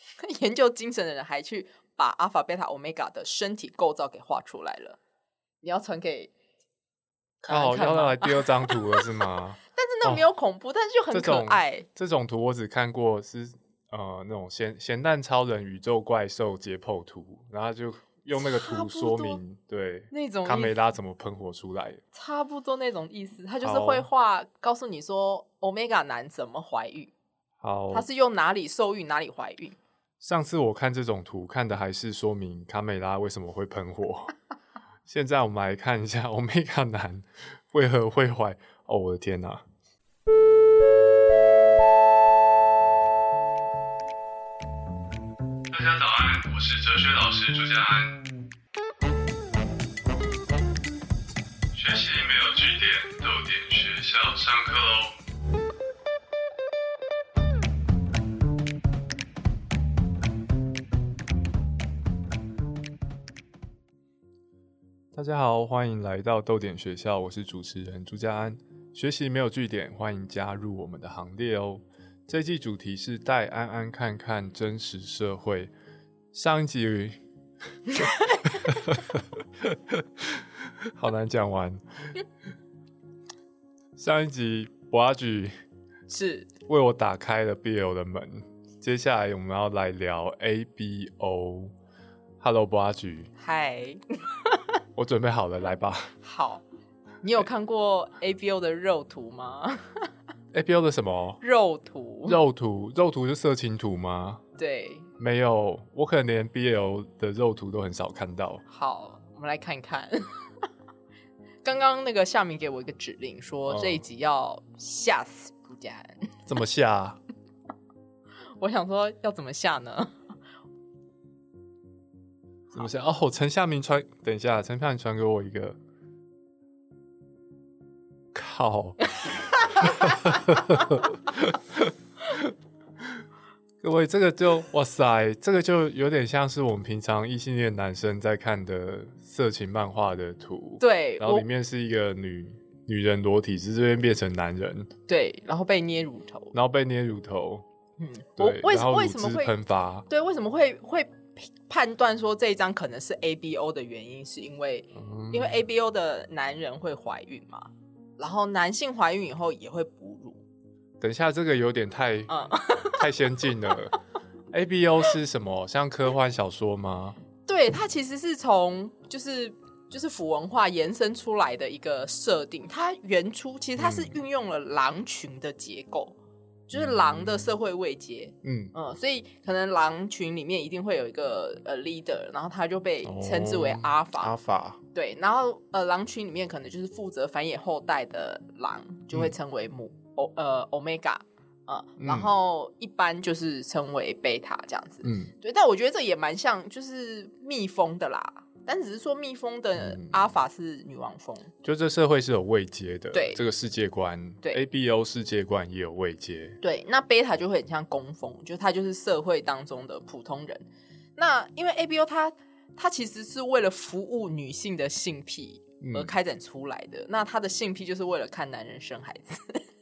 研究精神的人还去把阿法、贝塔、欧米伽的身体构造给画出来了。你要传给哦，要来第二张图了是吗？但是那没有恐怖，但是就很可爱。这种图我只看过是呃那种咸咸蛋超人宇宙怪兽解剖图，然后就用那个图说明对那种卡梅拉怎么喷火出来，差不多那种意思。他就是会画告诉你说欧米伽男怎么怀孕，好，他是用哪里受孕哪里怀孕。上次我看这种图看的还是说明卡美拉为什么会喷火，现在我们来看一下 欧米伽男为何会坏。哦，我的天哪！大家早安，我是哲学老师朱家安。大家好，欢迎来到豆点学校，我是主持人朱家安。学习没有据点，欢迎加入我们的行列哦。这季主题是带安安看看真实社会。上一集 好难讲完。上一集博阿举是为我打开了 BL 的门。接下来我们要来聊 ABO。Hello，博阿举。嗨。我准备好了，来吧。好。你有看过 ABO 的肉图吗？ABO 的什么肉图？肉图，肉图是色情图吗？对，没有，我可能连 BL 的肉图都很少看到。好，我们来看一看。刚刚那个夏明给我一个指令，说这一集要吓死不家怎么吓？我想说要怎么吓呢？怎么想？哦，陈夏明传，等一下，陈夏明传给我一个。靠！各位，这个就哇塞，这个就有点像是我们平常异性恋男生在看的色情漫画的图。对，然后里面是一个女女人裸体，是这边变成男人。对，然后被捏乳头，然后被捏乳头。嗯，对。为什么为什么会喷发？对，为什么会会判断说这一张可能是 A B O 的原因，是因为因为 A B O 的男人会怀孕嘛？然后男性怀孕以后也会哺乳。等一下，这个有点太 太先进了。A B O 是什么？像科幻小说吗？对，它其实是从就是就是腐文化延伸出来的一个设定。它原初其实它是运用了狼群的结构。就是狼的社会位阶，嗯嗯，所以可能狼群里面一定会有一个呃 leader，然后他就被称之为阿法。阿法对，然后呃狼群里面可能就是负责繁衍后代的狼就会称为母欧呃 omega 嗯，然后一般就是称为贝塔这样子。嗯，对，但我觉得这也蛮像就是蜜蜂的啦。但只是说蜜蜂的阿法是女王蜂，就这社会是有位阶的，对这个世界观，对 A B O 世界观也有位阶，对。那贝塔就会很像工蜂，就它就是社会当中的普通人。那因为 A B O 它它其实是为了服务女性的性癖而开展出来的，那它的性癖就是为了看男人生孩子，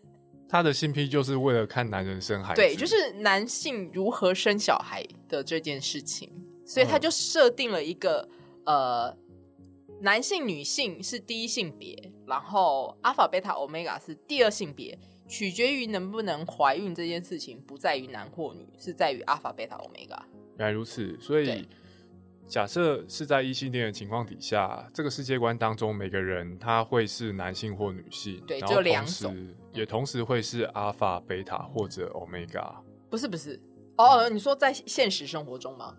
他的性癖就是为了看男人生孩子，对，就是男性如何生小孩的这件事情，所以他就设定了一个。呃，男性、女性是第一性别，然后阿法、贝塔、欧米伽是第二性别，取决于能不能怀孕这件事情，不在于男或女，是在于阿法、贝塔、欧米伽。原来如此，所以假设是在异性恋的情况底下，这个世界观当中，每个人他会是男性或女性，对，就两种，也同时会是阿法、贝塔或者欧米伽。不是不是，哦，你说在现实生活中吗？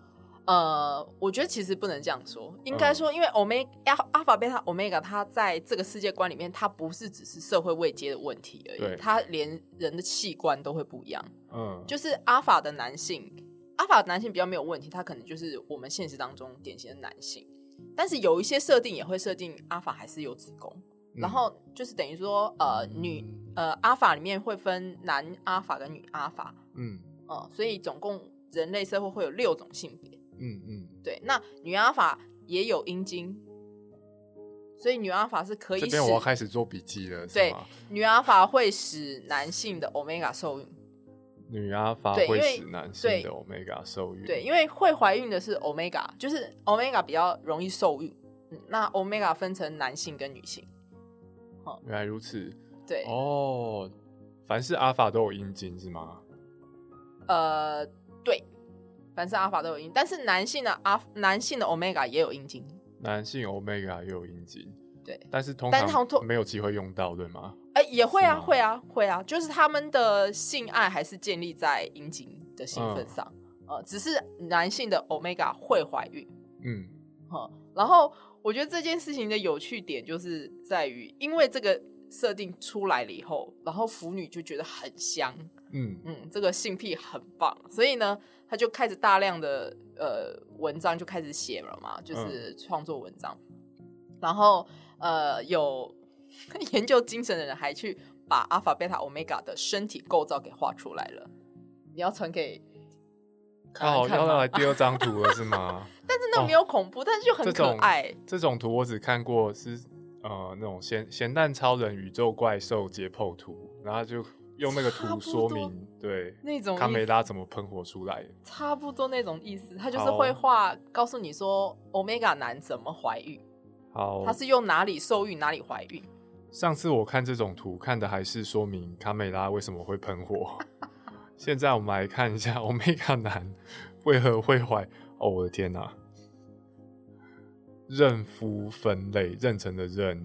呃，我觉得其实不能这样说，应该说，因为 omega 阿法贝塔 omega 它在这个世界观里面，它不是只是社会位阶的问题而已，它连人的器官都会不一样。嗯，就是阿法的男性，阿法的男性比较没有问题，他可能就是我们现实当中典型的男性，但是有一些设定也会设定阿法还是有子宫，然后就是等于说，呃，女呃阿法里面会分男阿法跟女阿法，嗯。哦，所以总共人类社会会有六种性别。嗯嗯，对，那女阿法也有阴茎，所以女阿法是可以。这边我要开始做笔记了。对，女阿法会使男性的 omega 受孕。女阿法会使男性的 omega 受孕。对，因为会怀孕的是 omega，就是 omega 比较容易受孕。嗯，那 omega 分成男性跟女性。哦原来如此。对，哦，凡是阿法都有阴茎是吗？呃，对，凡是阿法都有阴，但是男性的阿男性的 omega 也有阴茎。男性 omega 也有阴茎，对，但是通但是通常没有机会用到，对吗？哎、也会啊，会啊，会啊，就是他们的性爱还是建立在阴茎的兴奋上，呃，只是男性的 omega 会怀孕，嗯，好、然后我觉得这件事情的有趣点就是在于，因为这个设定出来了以后，然后腐女就觉得很香，嗯，嗯，这个性癖很棒，所以呢，他就开始大量的呃文章就开始写了嘛，就是创作文章，然后呃有 研究精神的人还去把阿法、贝塔、欧米伽的身体构造给画出来了。你要传给看哦，看吗要来第二张图了是吗？但是那没有恐怖，但是就很可爱。这种图我只看过是呃那种咸咸蛋超人宇宙怪兽解剖图，然后就用那个图说明对那种卡梅拉怎么喷火出来。差不多那种意思，他就是好会画，告诉你说欧米伽男怎么怀孕，好，他是用哪里受孕哪里怀孕。上次我看这种图，看的还是说明卡梅拉为什么会喷火。现在我们来看一下 Omega 男为何会怀。哦，我的天哪、妊夫分类，妊娠的妊，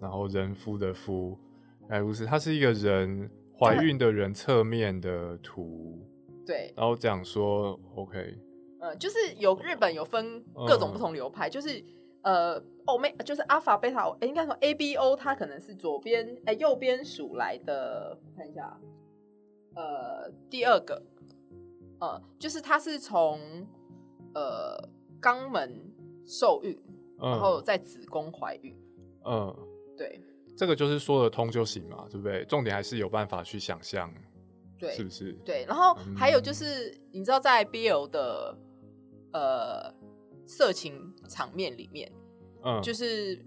然后人夫的夫，哎，不是，它是一个人怀孕的人侧面的图，对，然后讲说 OK，呃，就是有日本有分各种不同流派，就是呃，欧美就是阿法、贝塔，诶应该说 A、B、O，它可能是左边哎、右边数来的，我看一下，呃，第二个，呃，就是它是从呃肛门受孕，然后嗯。在子宫怀孕，嗯，对这个就是说得通就行嘛，对不对？重点还是有办法去想象，对是不是？对，然后还有就嗯是你知道在 BL 的呃色情场面里面，嗯，就是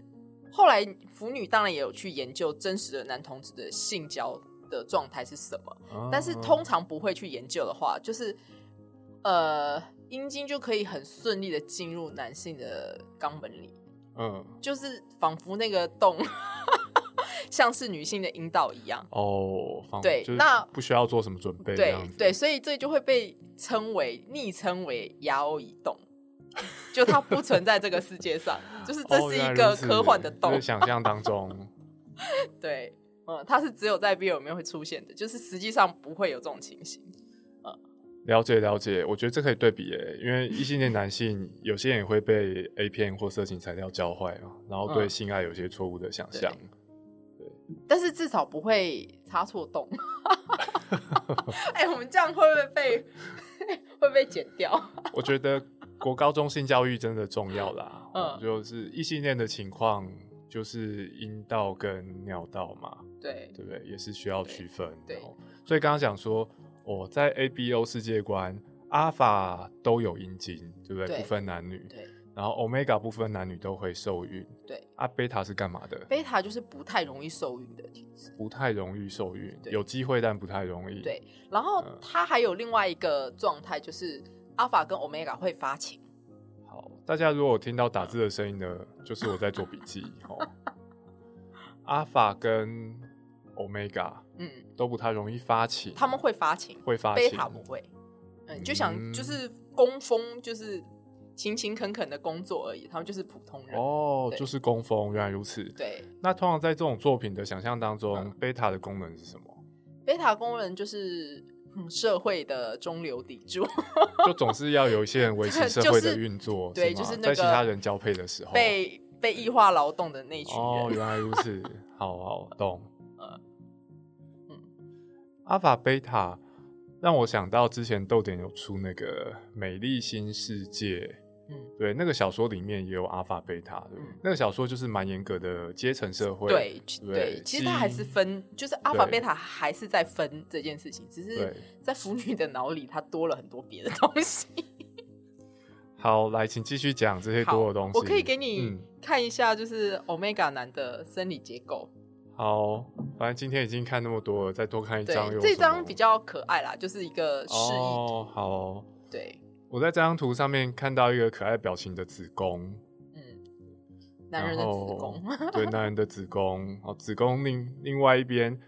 后来腐女当然也有去研究真实的男同志的性交的状态是什么，但是哦通常不会去研究的话，就是呃阴茎就可以很顺利的进入男性的肛门里，嗯就是仿佛那个洞 像是女性的阴道一样。哦，对那不需要做什么准备，这对对，所以这就会被称为昵称为牙欧移动，就它不存在这个世界上，就是这哦是一个科幻的洞就是。想象当中，对，嗯，它是只有在 BL 里面会出现的，就是实际上不会有这种情形。了解了解，我觉得这可以对比耶，因为异性恋男性有些人也会被 A 片或色情材料教坏嘛，然后对嗯性爱有些错误的想象。但是至少不会插错洞。哎、我们这样会不会被会不会剪掉？我觉得国高中性教育真的重要啦，嗯就是异性恋的情况就是阴道跟尿道嘛，对对不对？也是需要区分。对哦所以刚刚讲说，我、在 A、B、O 世界观，阿法都有阴茎，对不对？对不分男女。对然后 Omega 部分男女都会受孕。对，啊，贝塔是干嘛的？贝塔就是不太容易受孕的体质。不太容易受孕，有机会但不太容易。对，然后嗯它还有另外一个状态，就是阿法跟 omega 会发情。好，大家如果有听到打字的声音呢，就是我在做笔记。哦，阿法跟 Omega 嗯，都不太容易发情，他们会发情，会发贝情。塔不会。嗯，就想嗯就是工蜂，就是勤勤恳恳的工作而已，他们就是普通人。哦，就是工蜂，原来如此。对，那通常在这种作品的想象当中嗯，贝塔的功能是什么？贝塔功能就是、嗯、社会的中流砥柱，就总是要有一些人维持 社会的运作，对就是那个在其他人交配的时候。被被异化劳动的那群人。哦，原来如此，好好懂。呃嗯阿法贝塔让我想到之前豆点有出那个《美丽新世界》，嗯，对，那个小说里面也有阿法贝塔，对那个小说就是蛮严格的阶层社会，对对对，其实它还是分，就是阿法对贝塔还是在分这件事情，只是。在腐女的脑里，它多了很多别的东西。好，来，请继续讲这些多的东西。我可以给你嗯看一下，就是 omega 男的生理结构。好，反正今天已经看那么多了，再多看一张这张比较可爱啦，就是一个示意图。哦，好。对，我在这张图上面看到一个可爱表情的子宫，嗯，男人的子宫，对，男人的子宫，哦，子宫另另外一边，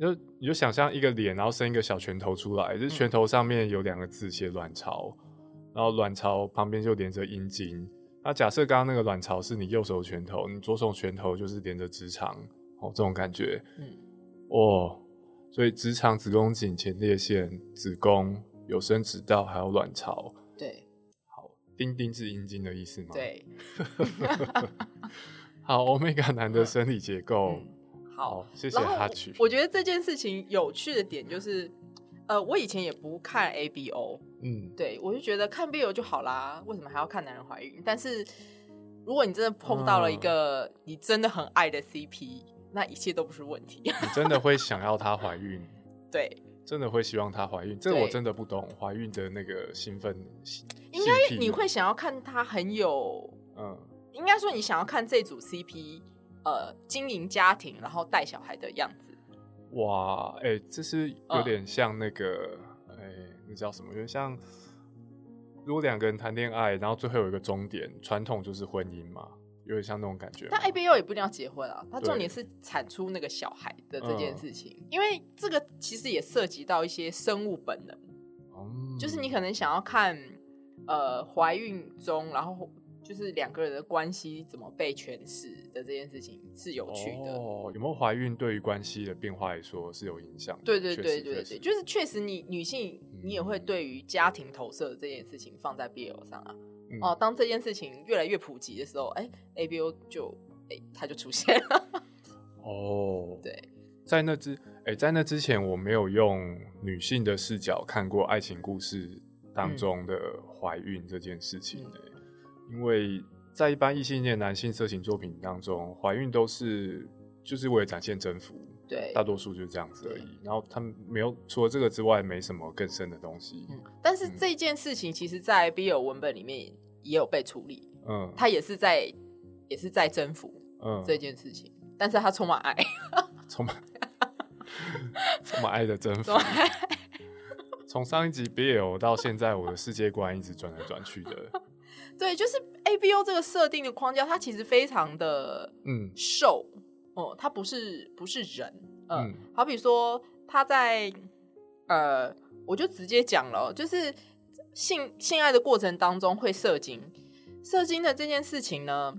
就你就想象一个脸，然后伸一个小拳头出来，就是拳头上面有两个字写卵巢，然后卵巢旁边就连着阴茎。那假设刚刚那个卵巢是你右手拳头，你左手拳头就是连着直肠，哦，这种感觉，嗯，哦，所以直肠、子宫颈、前列腺、子宫、有生殖道，还有卵巢。对好，丁丁是阴茎的意思吗？。对，好，omega 男的生理结构。嗯，好。谢谢然后哈曲。我觉得这件事情有趣的点就是，呃，我以前也不看 ABO，嗯，对我就觉得看 B O 就好啦，为什么还要看男人怀孕？但是如果你真的碰到了一个你真的很爱的 CP，、那一切都不是问题。你真的会想要她怀孕，对，真的会希望她怀孕。这个我真的不懂怀孕的那个兴奋。应该你会想要看她很有，嗯，应该说你想要看这组 CP，呃，经营家庭然后带小孩的样子。哇，哎、这是有嗯点像那个，哎、那叫什么？有点像，如果两个人谈恋爱，然后最后有一个终点，传统就是婚姻嘛，有点像那种感觉。但 ABO 也不一定要结婚啊，它重点是产出那个小孩的这件嗯事情，因为这个其实也涉及到一些生物本能，嗯就是你可能想要看，呃，怀孕中，然后就是两个人的关系怎么被诠释的这件事情是有趣的。哦，有没有怀孕对于关系的变化来说是有影响的？对对确对对对，就是确实你女性你也会对于家庭投射的这件事情放在 BL 上啊。嗯哦，当这件事情越来越普及的时候，哎，ABO 就哎它就出现了。哦，对，在那之哎、在那之前我没有用女性的视角看过爱情故事当中的怀孕这件事情、嗯。欸因为在一般异性恋男性色情作品当中，怀孕都是就是为了展现征服，对大多数就是这样子而已。然后他们没有除了这个之外，没什么更深的东西。嗯，但是这件事情其实，在 BL 文本里面也有被处理，嗯他也是在也是在征服嗯，这件事情，但是他充满爱，充满 充满爱的征服。从上一集 BL 到现在，我的世界观一直转来转去的。对，就是 ABO 这个设定的框架，它其实非常的嗯兽哦，它不是不是人，嗯，嗯好比说他在呃，我就直接讲了哦，就是性性爱的过程当中会射精，射精的这件事情呢，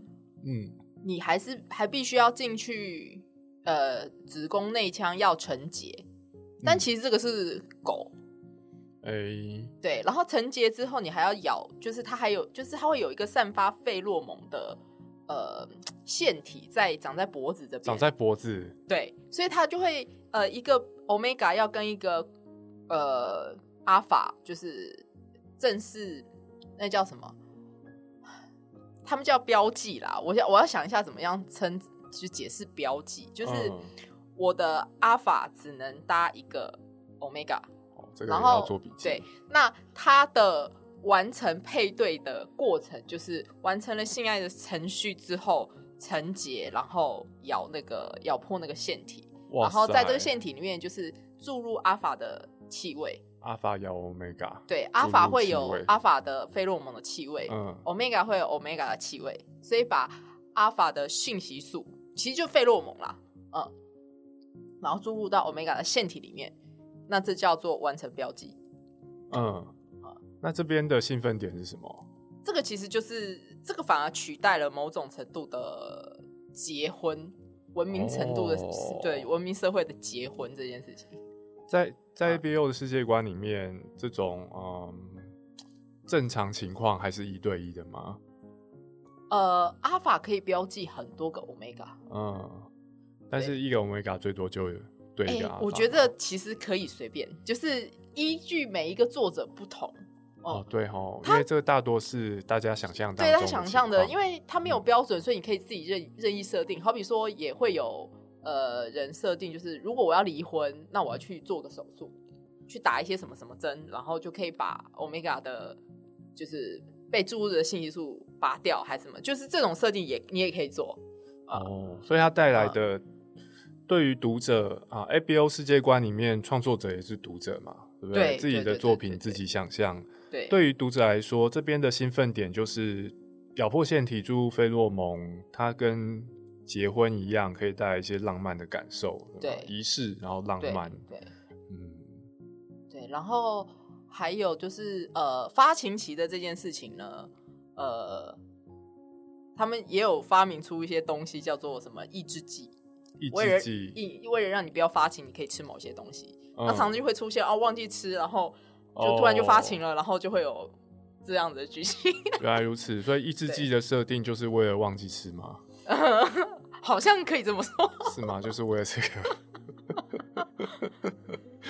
嗯你还是还必须要进去呃子宫内腔要成结，但嗯其实这个是狗。哎、对，然后成结之后，你还要咬，就是它还有，就是它会有一个散发费洛蒙的呃腺体在长在脖子这边，长在脖子。对，所以它就会呃一个 omega 要跟一个呃阿法就是正式那叫什么？他们叫标记啦，我要我要想一下怎么样称去解释标记，就是嗯我的阿法只能搭一个 omega，然后做笔记。对，那它的完成配对的过程，就是完成了性爱的程序之后成结，然后咬那个咬破那个腺体，然后在这个腺体里面就是注入阿法的气味，阿法有 omega，对，阿法会有味。阿法的费洛蒙的气味、嗯。e g a 会有 omega 的气味，所以把阿法的讯息素其实就费洛蒙啦，嗯，然后注入到 omega 的腺体里面，那这叫做完成标记。嗯，那这边的兴奋点是什么？这个其实就是这个反而取代了某种程度的结婚文明程度的、哦对文明社会的结婚这件事情。在在嗯 ABO 的世界观里面，这种嗯正常情况还是一对一的吗？呃，阿法可以标记很多个 omega，嗯，但是一个 omega 最多就对哎、一个阿法。我觉得其实可以随便，就是依据每一个作者不同。哦哦，对哦，因为这个大多是大家想象当对中他想象的，因为他没有嗯标准，所以你可以自己任任意设定。好比说，也会有呃人设定，就是如果我要离婚，那我要去做个手术，去打一些什么什么针，然后就可以把 omega 的，就是被注入的信息素拔掉，还是什么，就是这种设定也你也可以做。啊哦，所以它带来嗯的对于读者啊，ABO 世界观里面，创作者也是读者嘛，对不对自己对对的作对对对品自己想象。对。对于读者来说，这边的兴奋点就是咬破线体注入费洛蒙，它跟结婚一样，可以带来一些浪漫的感受，吧对。仪式，然后浪漫，对。嗯，对，然后还有就是呃，发情期的这件事情呢，呃，他们也有发明出一些东西，叫做什么抑制剂，抑为了为了让你不要发情，你可以吃某些东西。那嗯。常常就会出现哦，忘记吃，然后就突然就发情了，然后就会有这样子的剧情，原来如此，所以抑制对剂的设定就是为了忘记吃吗？好像可以这么说。是吗？就是为了这个？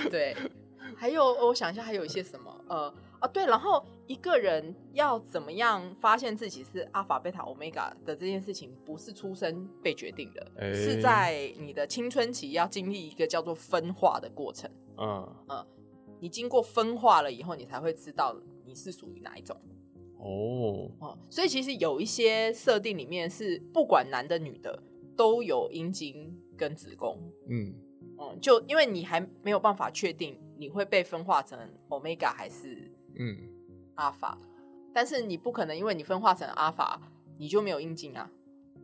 对，还有我想一下，还有一些什么？呃啊，对，然后一个人要怎么样发现自己是阿法、贝塔、欧米伽的这件事情，不是出生被决定的，哎是在你的青春期要经历一个叫做分化的过程。嗯，你经过分化了以后，你才会知道你是属于哪一种。哦，哦、所以其实有一些设定里面是不管男的女的都有阴茎跟子宫。嗯，嗯，就因为你还没有办法确定你会被分化成 omega 还是嗯，阿法，但是你不可能因为你分化成阿法，你就没有阴茎啊。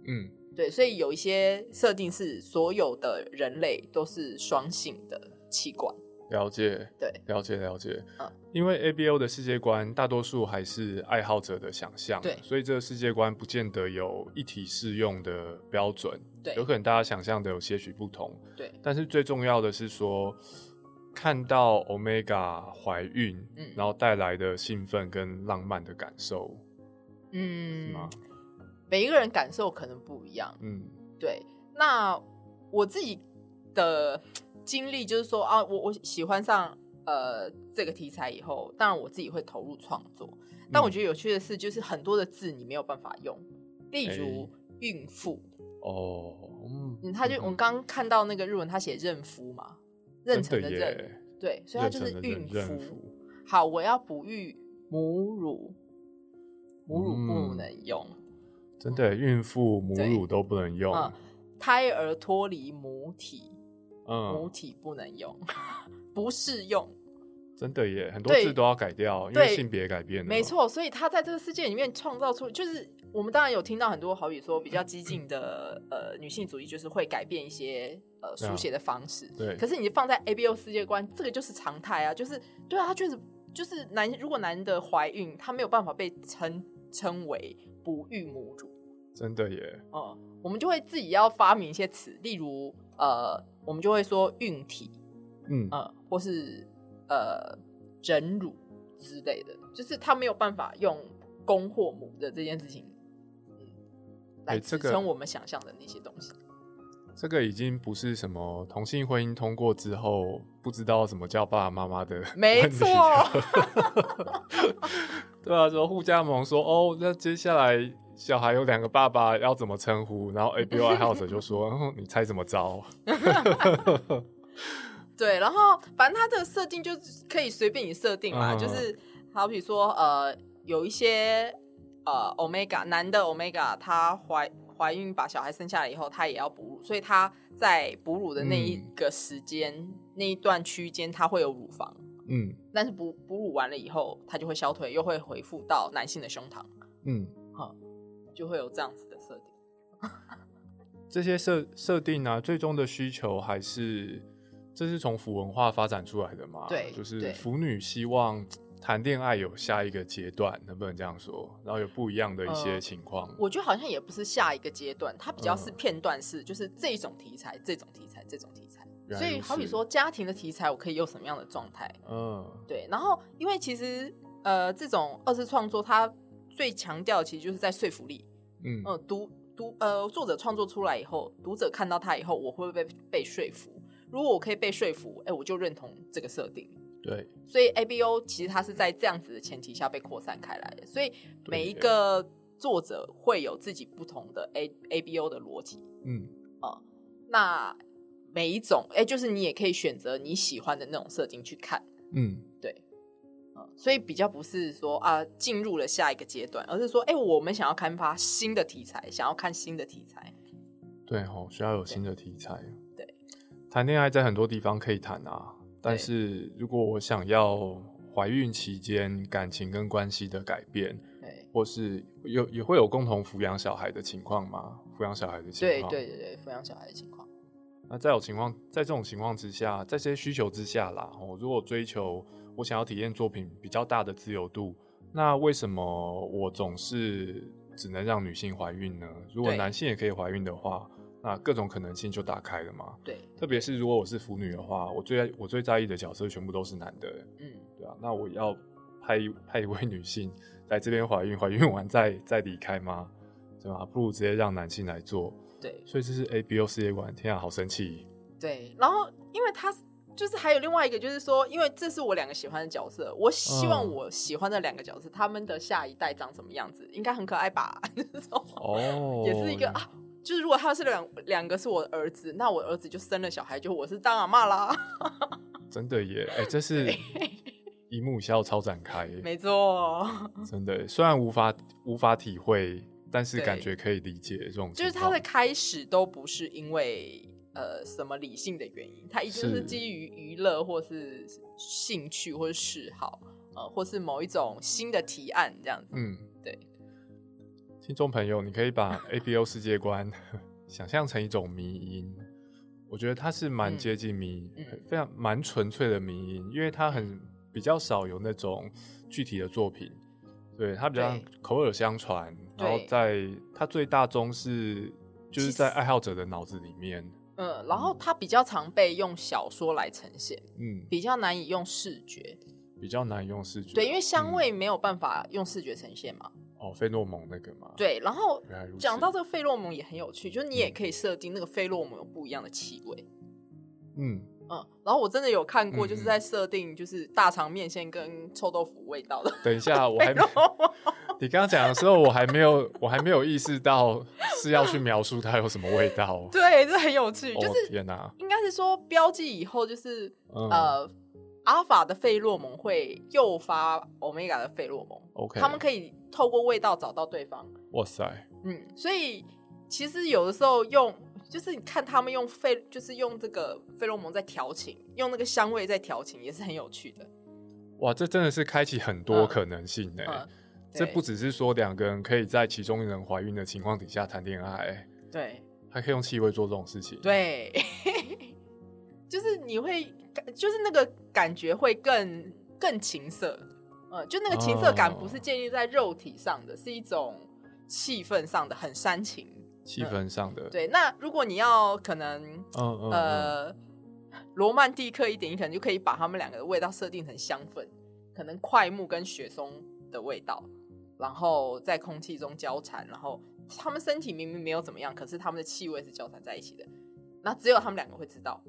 嗯，对，所以有一些设定是所有的人类都是双性的器官。了解，对，了解，了解。嗯因为 ABO 的世界观大多数还是爱好者的想象，对所以这个世界观不见得有一体适用的标准，对有可能大家想象的有些许不同。对，但是最重要的是说，看到 Omega 怀孕，嗯然后带来的兴奋跟浪漫的感受，是嗯吗？，每一个人感受可能不一样。嗯对，那我自己的经历就是说啊，我我喜欢上呃这个题材以后，当然我自己会投入创作。但我觉得有趣的是，就是很多的字你没有办法用，例如孕妇，哦，嗯嗯，他就我们刚刚看到那个日文，他写妊妇嘛，妊娠的的妊，耶，对，所以他就是孕妊妇。好，我要哺育母乳，母乳不嗯能用，真的孕妇母乳都不能用，嗯，胎儿脱离母体，母嗯，体不能用，不适用。真的耶，很多字都要改掉，因为性别改变了，没，错，所以他在这个世界里面创造出，就是我们当然有听到很多，好比说比较激进的呃女性主义，就是会改变一些呃书写的方式。对可是你放在 ABO 世界观，这个就是常态啊，就是对啊，他确实就是男，如果男的怀孕，他没有办法被称称为哺育母乳，真的耶，哦、我们就会自己要发明一些词，例如呃，我们就会说孕体，嗯，呃，或是呃忍乳之类的，就是他没有办法用公或母的这件事情，嗯，来支撑我们想象的那些东西。这个已经不是什么同性婚姻通过之后不知道什么叫爸爸妈妈的没错 对啊，说互加盟说哦，那接下来小孩有两个爸爸要怎么称呼？然后 ABO 爱好者就说，嗯你猜怎么着？对，然后反正它这个设定就是可以随便你设定嘛，嗯就是好比说呃，有一些呃 omega 男的 omega 他怀怀孕把小孩生下来以后，他也要哺乳，所以他在哺乳的那一嗯个时间、那一段区间，他会有乳房。嗯但是哺哺乳完了以后，它就会消退，又会回复到男性的胸膛，嗯，就会有这样子的设定。这些设设定啊，最终的需求还是这是从腐文化发展出来的嘛？对就是腐女希望谈恋爱有下一个阶段，能不能这样说？然后有不一样的一些呃情况。我觉得好像也不是下一个阶段，它比较是嗯片段式，就是这种题材、这种题材、这种题材。所以好比说家庭的题材，我可以有什么样的状态？嗯，对，然后因为其实呃，这种二次创作它最强调其实就是在说服力。嗯嗯，读读呃，作者创作出来以后，读者看到它以后，我会不会被被说服？如果我可以被说服，哎，我就认同这个设定。对，所以 ABO 其实它是在这样子的前提下被扩散开来的，所以每一个作者会有自己不同的 A ABO 的逻辑。嗯那每一种，哎，就是你也可以选择你喜欢的那种设定去看，嗯，对，嗯，所以比较不是说啊进入了下一个阶段，而是说，哎，我们想要开发新的题材，想要看新的题材。对哦，需要有新的题材。对，谈恋爱在很多地方可以谈啊，但是如果我想要怀孕期间感情跟关系的改变，对或是有也会有共同抚养小孩的情况吗？抚养小孩的情况，对对对，抚养小孩的情况，那在有情况，在这种情况之下，在这些需求之下啦，哦，如果追求我想要体验作品比较大的自由度，那为什么我总是只能让女性怀孕呢？如果男性也可以怀孕的话，那各种可能性就打开了嘛。对，特别是如果我是腐女的话，我最我最在意的角色全部都是男的，嗯，对啊，那我要派一派一位女性来这边怀孕，怀孕完再再离开吗？对吧？不如直接让男性来做。对所以这是 A B O 世界观，天啊，好生气！对。然后，因为他就是还有另外一个，就是说，因为这是我两个喜欢的角色，我希望嗯我喜欢的两个角色，他们的下一代长什么样子，应该很可爱吧？哦，也是一个啊。就是如果他是两两个是我的儿子，那我儿子就生了小孩，就我是当阿妈啦。真的耶，哎、这是一幕笑超展开耶，没错，真的耶，虽然无法无法体会，但是感觉可以理解这种。就是他的开始都不是因为呃什么理性的原因，它一定是是基于娱乐或是兴趣或是嗜好，呃，或是某一种新的提案这样子。嗯，对。听众朋友，你可以把 A B O 世界观 想象成一种迷音，我觉得它是蛮嗯接近迷，嗯非常蛮纯粹的迷音，因为它很比较少有那种具体的作品，对它比较口耳相传，然后在它最大宗是就是在爱好者的脑子里面，嗯，然后它比较常被用小说来呈现，嗯，比较难以用视觉。比较难用视觉，对，因为香嗯味没有办法用视觉呈现嘛。哦，费洛蒙那个嘛，，对，然后讲到这个费洛蒙也很有趣，就是你也嗯可以设定那个费洛蒙有不一样的气味。嗯，嗯，然后我真的有看过，嗯就是在设定就是大肠面线跟臭豆腐味道的等一下，我还没。你刚刚讲的时候，我还没有，我还没有意识到是要去描述它有什么味道。对，这很有趣，哦就是天哪，应该是说标记以后就是、嗯呃，阿法的费洛蒙会诱发欧米伽的费洛蒙，，OK，他们可以透过味道找到对方。哇塞，嗯，所以其实有的时候用，就是你看他们用费，就是用这个费洛蒙在调情，用那个香味在调情，也是很有趣的。哇，这真的是开启很多可能性呢、这不只是说两个人可以在其中一人怀孕的情况底下谈恋爱，对还可以用气味做这种事情。，对，就是你会，就是那个感觉会更更情色，嗯，就那个情色感哦不是建立在肉体上的，是一种气氛上的，很煽情。气氛上的，对，那如果你要可能嗯嗯嗯，呃罗曼蒂克一点，你可能就可以把他们两个的味道设定成香粉，可能快木跟雪松的味道，然后在空气中交缠，然后他们身体明明没有怎么样，可是他们的气味是交缠在一起的，那只有他们两个会知道，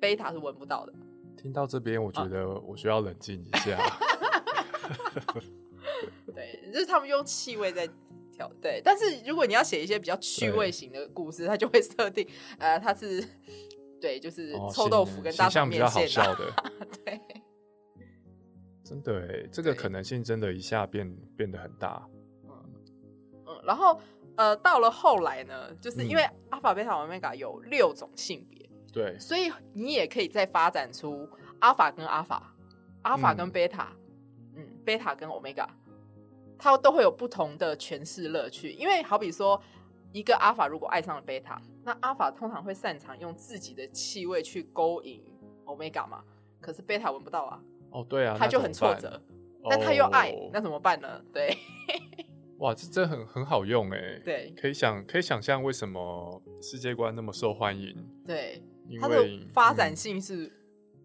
贝塔是闻不到的。听到这边，我觉得我需要冷静一下。对，就是他们用气味在调。对，但是如果你要写一些比较趣味型的故事，它就会设定，呃，它是对，就是哦臭豆腐跟大肠形象比较好面。笑的，对，真的哎，这个可能性真的一下变变得很大。嗯，然后呃，到了后来呢，就是嗯因为阿法、贝塔、欧米伽有六种性别，对，所以你也可以再发展出阿法跟阿法，阿法跟嗯贝塔，嗯，贝塔跟欧米伽，它都会有不同的诠释乐趣。因为好比说，一个阿法如果爱上了贝塔，那阿法通常会擅长用自己的气味去勾引欧米伽嘛，可是贝塔闻不到啊，哦对啊，他就很挫折。但他又爱，哦。那怎么办呢？对。哇，这这很很好用哎。对。可以想可以想象为什么世界观那么受欢迎，对，因它的为发展嗯性是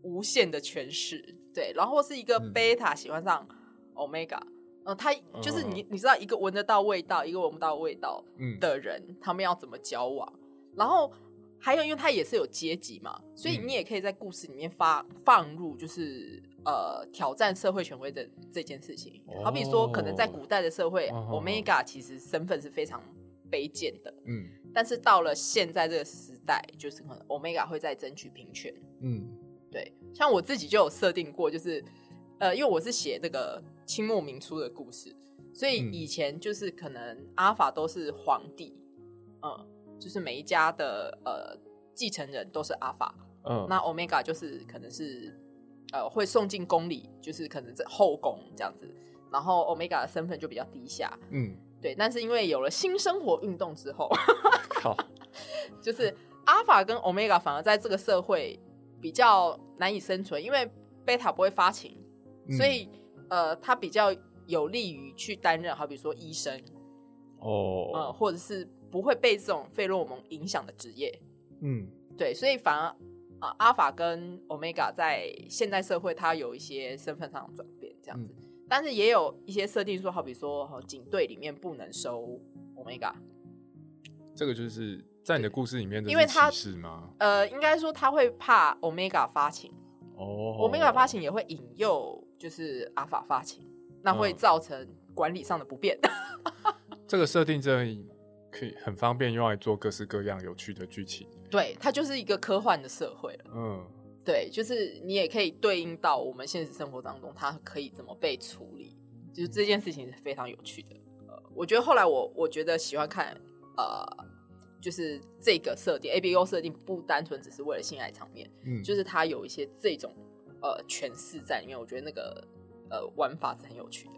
无限的诠释，对，然后是一个嗯。贝塔喜欢上 omega，呃，他就是嗯你你知道一个闻得到味道，一个闻不到味道嗯。的人，他们要怎么交往？然后还有，因为他也是有阶级嘛，所以嗯。你也可以在故事里面发放入就是呃挑战社会权威的这件事情。好比说，可能在哦。古代的社会、嗯嗯嗯 o m e g a 其实身份是非常卑贱的，嗯。但是到了现在这个时代，就是可能 Omega 会在争取平权。嗯。对，像我自己就有设定过，就是呃，因为我是写这个清末明初的故事，所以嗯以前就是可能阿法都是皇帝，嗯，就是每一家的呃继承人都是阿法，嗯，那 Omega 就是可能是呃会送进宫里，就是可能在后宫这样子。然后 Omega 的身份就比较低下，嗯，对。但是因为有了新生活运动之后，好，就是阿法跟 Omega 反而在这个社会比较难以生存，因为贝塔不会发情，嗯。所以呃，他比较有利于去担任，好比说医生，哦，呃，或者是不会被这种费洛蒙影响的职业。嗯，对，所以反而啊、阿法跟 Omega 在现代社会，它有一些身份上的转变，这样子。嗯。但是也有一些设定说，好比说，哦警队里面不能收 Omega，这个就是在你的故事里面，这是因为他歧视吗？呃，应该说他会怕 Omega 发情、哦。O m e g a 发情也会引诱就是阿法发情，那会嗯造成管理上的不便。这个设定真的可以很方便用来做各式各样有趣的剧情。对，它就是一个科幻的社会了。嗯，对，就是你也可以对应到我们现实生活当中，它可以怎么被处理，就是这件事情是非常有趣的。呃，我觉得后来我我觉得喜欢看呃，就是这个设定 A B O 设定不单纯只是为了性爱场面，嗯，就是它有一些这种呃诠释在里面，我觉得那个呃玩法是很有趣的。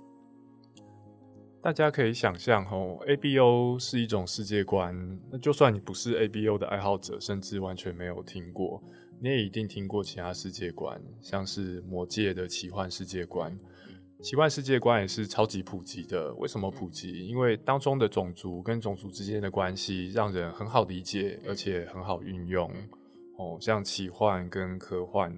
大家可以想象哦，ABO 是一种世界观。那就算你不是 ABO 的爱好者，甚至完全没有听过，你也一定听过其他世界观，像是魔界的奇幻世界观。奇幻世界观也是超级普及的。为什么普及？因为当中的种族跟种族之间的关系让人很好理解，而且很好运用。哦，像奇幻跟科幻，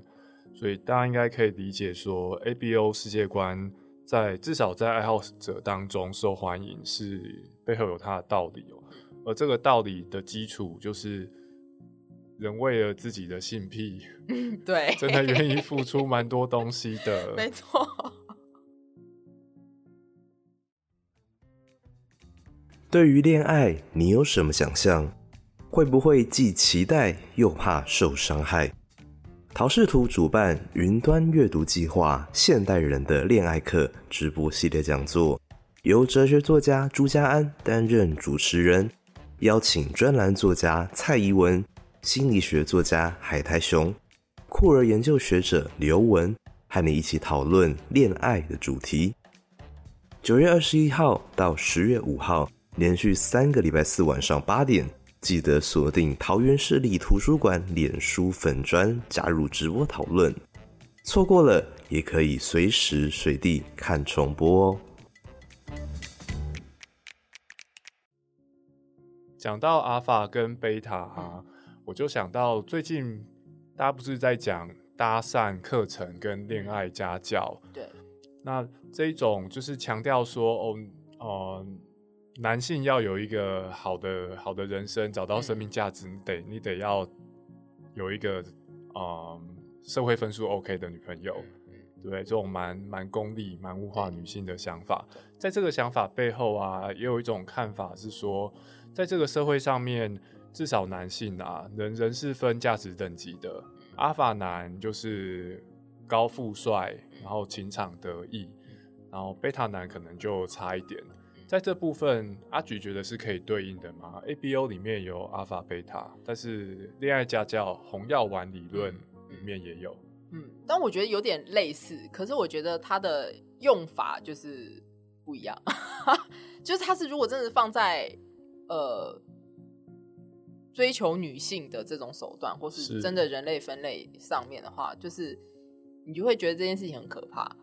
所以大家应该可以理解说，ABO 世界观在至少在爱好者当中受欢迎，是背后有它的道理哦。而这个道理的基础就是，人为了自己的性癖，对，真的愿意付出蛮多东西的。没错。对于恋爱，你有什么想象？会不会既期待又怕受伤害？陶视图主办云端阅读计划《现代人的恋爱课》直播系列讲座，由哲学作家朱家安担任主持人，邀请专栏作家蔡怡文、心理学作家海苔熊、酷儿研究学者刘文，和你一起讨论恋爱的主题。九月二十一号到十月五号，连续三个礼拜四晚上八点，记得锁定桃园市立图书馆脸书粉砖，加入直播讨论。错过了也可以随时随地看重播哦。讲到阿法跟贝塔啊，我就想到最近大家不是在讲搭讪课程跟恋爱家教，对，那这一种就是强调说，哦，呃，男性要有一个好的好的人生，找到生命价值，你得你得要有一个嗯社会分数 OK 的女朋友，对？这种蛮蛮功利、蛮物化女性的想法，在这个想法背后啊，也有一种看法是说，在这个社会上面，至少男性啊，人人是分价值等级的，阿法男就是高富帅，然后情场得意，然后贝塔男可能就差一点。在这部分，阿菊觉得是可以对应的吗？ABO 里面有阿法、贝塔，但是恋爱家教红药丸理论里面也有。嗯，但我觉得有点类似，可是我觉得它的用法就是不一样，就是它是如果真的放在呃追求女性的这种手段，或是是真的人类分类上面的话，就是你就会觉得这件事情很可怕，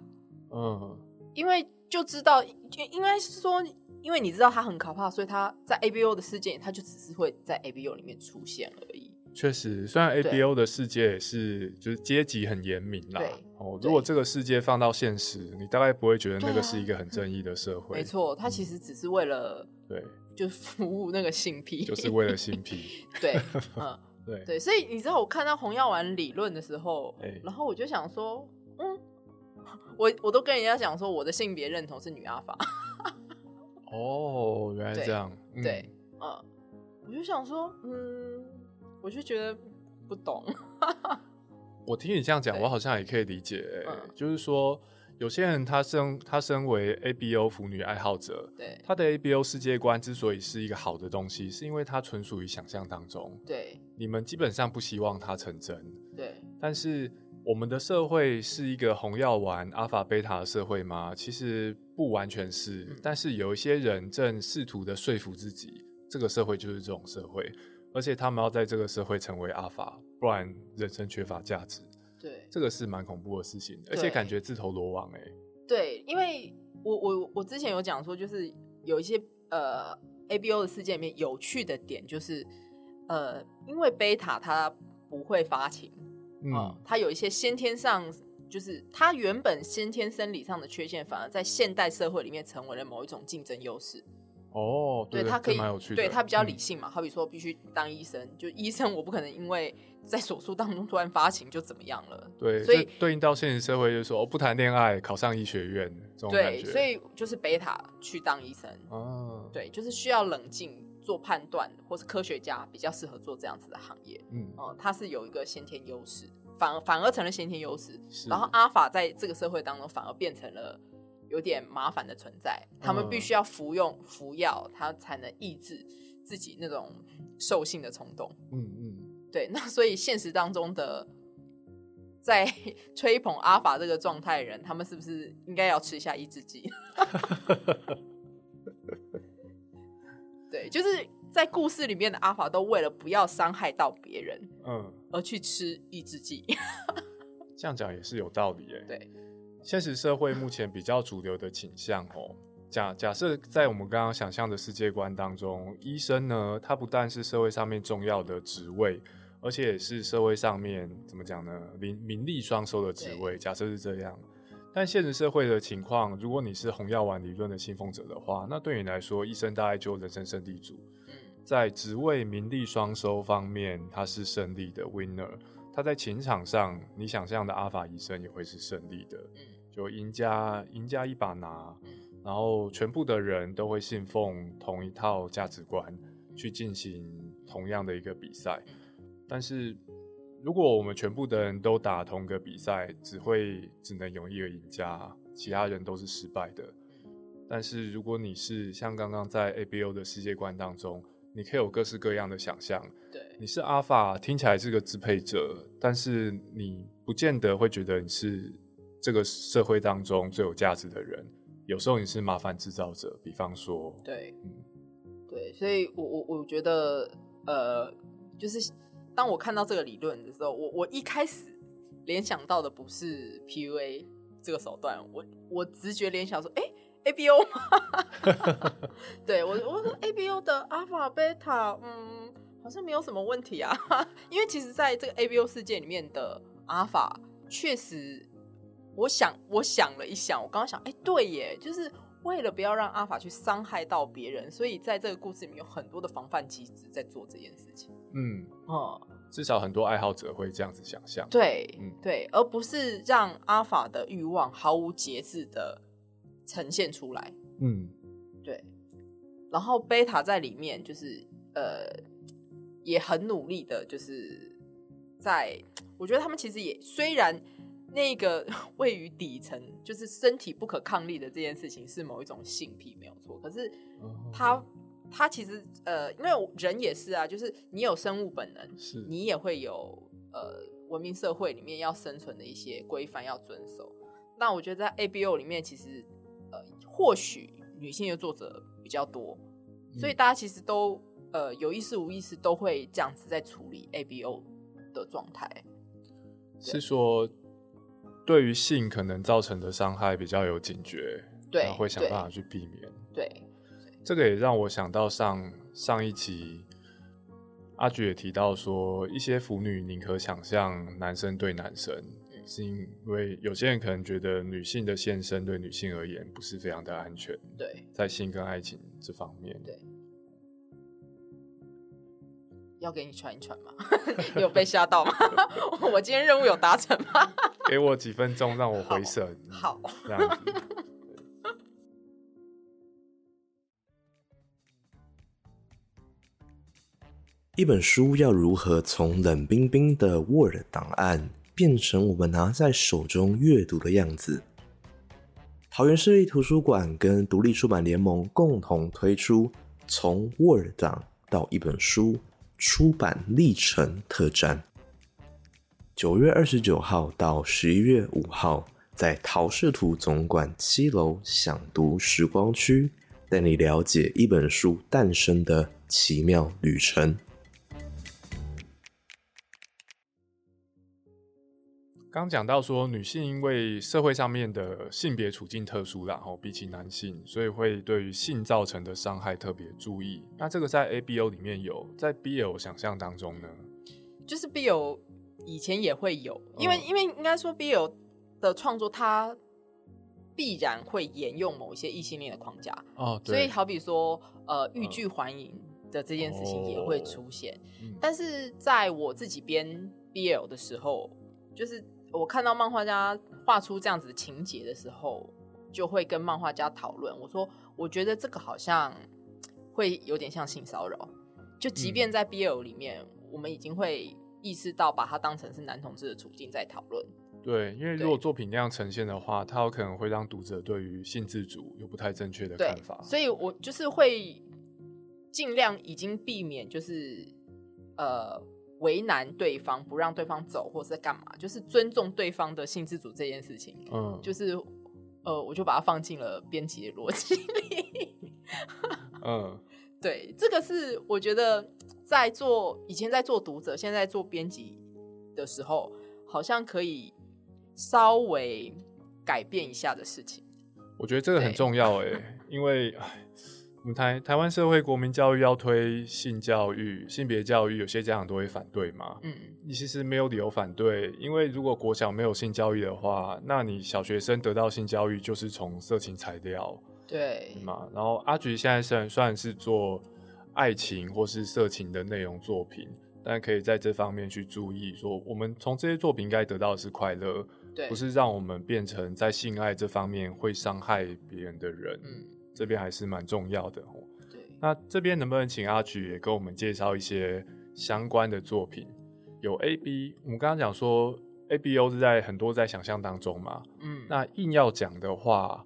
嗯，因为就知道，就应该是说，因为你知道他很可怕，所以他在 ABO 的世界，他就只是会在 ABO 里面出现而已。确实，虽然 ABO 的世界也是就是阶级很严明啦对。哦，如果这个世界放到现实，你大概不会觉得那个是一个很正义的社会。没，错，他其实只是为了对，就是服务那个性癖，就是为了性癖。对，嗯。对，对，所以你知道我看到红药丸理论的时候，哎然后我就想说，嗯，我我都跟人家讲说我的性别认同是女阿法，哦，原来对这样。嗯。对，嗯，我就想说，嗯，我就觉得不懂，我听你这样讲，我好像也可以理解、欸嗯就是说，有些人他身他身为 ABO 腐女爱好者，对他的 ABO 世界观之所以是一个好的东西，是因为它纯属于想象当中，对。你们基本上不希望它成真，对。但是我们的社会是一个红药丸、阿法、贝塔的社会吗？其实不完全是，嗯但是有一些人正试图的说服自己，这个社会就是这种社会，而且他们要在这个社会成为阿法，不然人生缺乏价值。对这个是蛮恐怖的事情，而且感觉自投罗网哎、对，因为我我我之前有讲说，就是有一些呃 ABO 的事件里面有趣的点，就是呃，因为贝塔它不会发情，嗯，哦，它有一些先天上，就是他原本先天生理上的缺陷，反而在现代社会里面成为了某一种竞争优势。哦，对，他可以对他比较嗯理性嘛。好比说，必须当医生，就医生我不可能因为在手术当中突然发情就怎么样了。对，所以对应到现实社会，就是说、哦、不谈恋爱，考上医学院这种对，所以就是贝塔去当医生，哦，，对，就是需要冷静做判断，或是科学家比较适合做这样子的行业。嗯，哦、它是有一个先天优势，反而反而成了先天优势。然后阿法在这个社会当中反而变成了有点麻烦的存在，他们嗯必须要服用服药，他才能抑制自己那种兽性的冲动。嗯嗯，对，那所以现实当中的在 吹捧阿法这个状态的人，他们是不是应该要吃一下抑制剂？对，就是在故事里面的阿法都为了不要伤害到别人嗯，而去吃抑制剂。这样讲也是有道理诶。对，现实社会目前比较主流的倾向哦，假假设在我们刚刚想象的世界观当中，医生呢，他不但是社会上面重要的职位，而且也是社会上面怎么讲呢，名名利双收的职位。假设是这样，但现实社会的情况，如果你是红药丸理论的信奉者的话，那对你来说，医生大概就人生胜利组。嗯，在职位名利双收方面，他是胜利的 winner。他在情场上，你想象的阿法医生也会是胜利的，嗯就赢家赢家一把拿，嗯然后全部的人都会信奉同一套价值观去进行同样的一个比赛。但是，如果我们全部的人都打同个比赛，只会只能有一个赢家，其他人都是失败的。但是如果你是像刚刚在 ABO 的世界观当中，你可以有各式各样的想象。对，你是阿法，听起来是个支配者，但是你不见得会觉得你是这个社会当中最有价值的人。有时候你是麻烦制造者，比方说，对，嗯对，所以我我我觉得，呃，就是当我看到这个理论的时候，我我一开始联想到的不是 PUA 这个手段，我我直觉联想说，哎、a b o 吗？对我我说 ABO 的阿法贝塔，嗯，好像没有什么问题啊，因为其实在这个 ABO 世界里面的阿法，确实，我想我想了一想，我刚刚想，哎、对耶，就是为了不要让阿法去伤害到别人，所以在这个故事里面有很多的防范机制在做这件事情。嗯，哦、至少很多爱好者会这样子想象。对，嗯对，而不是让阿法的欲望毫无节制的呈现出来。嗯，对，然后贝塔在里面就是呃，也很努力的，就是在我觉得他们其实也虽然那个 位于底层，就是身体不可抗力的这件事情是某一种性癖没有错，可是哦他他其实呃，因为人也是啊，就是你有生物本能，是你也会有呃文明社会里面要生存的一些规范要遵守。那我觉得在 ABO 里面，其实呃，或许女性的作者比较多，所以嗯大家其实都呃有意识无意识都会这样子在处理 ABO 的状态。是说对于性可能造成的伤害比较有警觉，对会想对办法去避免。对，这个也让我想到上上一集，阿菊也提到说，一些腐女宁可想象男生对男生，嗯是因为有些人可能觉得女性的献身对女性而言不是非常的安全，对，在性跟爱情这方面。对要给你传一传吗？你有被吓到吗？我今天任务有达成吗？给我几分钟让我回神，好，这样子。一本书要如何从冷冰冰的 Word 档案变成我们拿在手中阅读的样子？桃园市立图书馆跟独立出版联盟共同推出“从 Word 档到一本书”出版历程特展。九月二十九号到十一月五号，在陶氏图总馆七楼享读时光区，带你了解一本书诞生的奇妙旅程。刚讲到说，女性因为社会上面的性别处境特殊，然后比起男性，所以会对于性造成的伤害特别注意。那这个在 ABO 里面有，在 BL 想象当中呢？就是 BL 以前也会有，因为、嗯因为应该说 BL 的创作，它必然会沿用某一些异性恋的框架，哦，所以好比说呃欲拒还迎的这件事情也会出现。嗯但是在我自己编 BL 的时候，就是我看到漫画家画出这样子的情节的时候，就会跟漫画家讨论。我说，我觉得这个好像会有点像性骚扰。就即便在 BL 里面，我们已经会意识到把它当成是男同志的处境在讨论。对，因为如果作品那样呈现的话，它有可能会让读者对于性自主有不太正确的看法。，所以我就是会尽量已经避免就是呃为难对方，不让对方走，或是干嘛，就是尊重对方的性自主这件事情，嗯，就是呃，我就把它放进了编辑的逻辑里。嗯，对，这个是我觉得在做以前在做读者，现在在做编辑的时候，好像可以稍微改变一下的事情。我觉得这个很重要诶，因为唉我们台台湾社会国民教育要推性教育、性别教育，有些家长都会反对嘛。嗯，你其实没有理由反对，因为如果国小没有性教育的话，那你小学生得到性教育就是从色情材料对，嘛。然后阿菊现在虽然算是做爱情或是色情的内容作品，但可以在这方面去注意，说我们从这些作品应该得到的是快乐，对，不是让我们变成在性爱这方面会伤害别人的人。嗯，这边还是蛮重要的哦。对。那这边能不能请阿菊也跟我们介绍一些相关的作品？有 A B，我们刚刚讲说 A B O 是在很多在想象当中嘛。嗯，那硬要讲的话，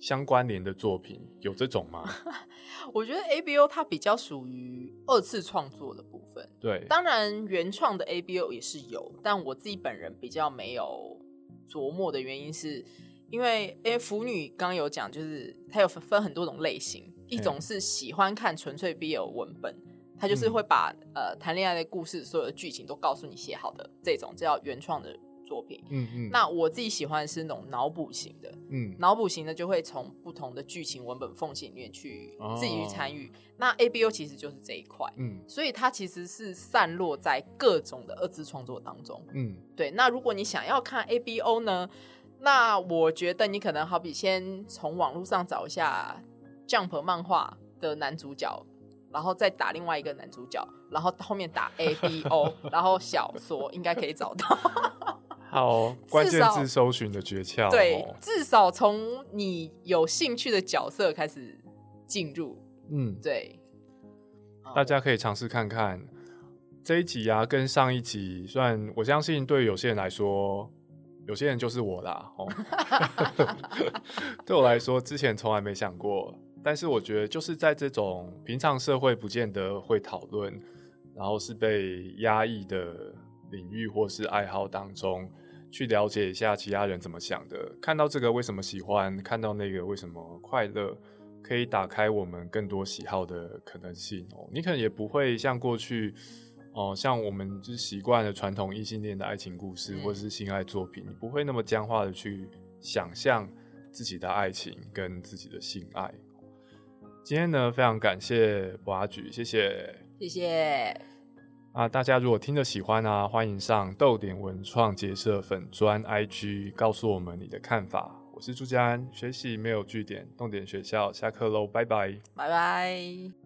相关联的作品有这种吗？我觉得 ABO 它比较属于二次创作的部分，对，当然原创的 ABO 也是有，但我自己本人比较没有琢磨的原因是，因为因为腐女刚刚有讲，就是它有分分很多种类型，一种是喜欢看纯粹 BL 文本，它就是嗯会把、呃谈恋爱的故事所有的剧情都告诉你写好的这种，这叫原创的作品。嗯嗯，那我自己喜欢的是那种脑补型的，嗯脑补型的就会从不同的剧情文本缝隙里面去哦自己去参与。那 ABO 其实就是这一块，嗯所以它其实是散落在各种的二次创作当中。嗯对，那如果你想要看 ABO 呢，那我觉得你可能好比先从网络上找一下 Jump 漫画的男主角。然后再打另外一个男主角，然后后面打 A B O，然后小说应该可以找到。好，关键少字搜寻的诀窍。对哦，至少从你有兴趣的角色开始进入。嗯，对，大家可以尝试看看这一集啊，跟上一集，虽然我相信对有些人来说，有些人就是我啦，哦，对我来说，之前从来没想过，但是我觉得就是在这种平常社会不见得会讨论，然后是被压抑的领域或是爱好当中，去了解一下其他人怎么想的，看到这个为什么喜欢，看到那个为什么快乐，可以打开我们更多喜好的可能性哦。你可能也不会像过去哦、像我们就是习惯了传统异性恋的爱情故事、嗯或者是性爱作品，你不会那么僵化的去想象自己的爱情跟自己的性爱。今天呢，非常感谢博阿举，谢谢。谢谢。啊，大家如果听得喜欢啊，欢迎上豆点文创结社粉专 IG 告诉我们你的看法。我是朱家安，学习没有据点，重点学校下课喽，拜拜。拜拜。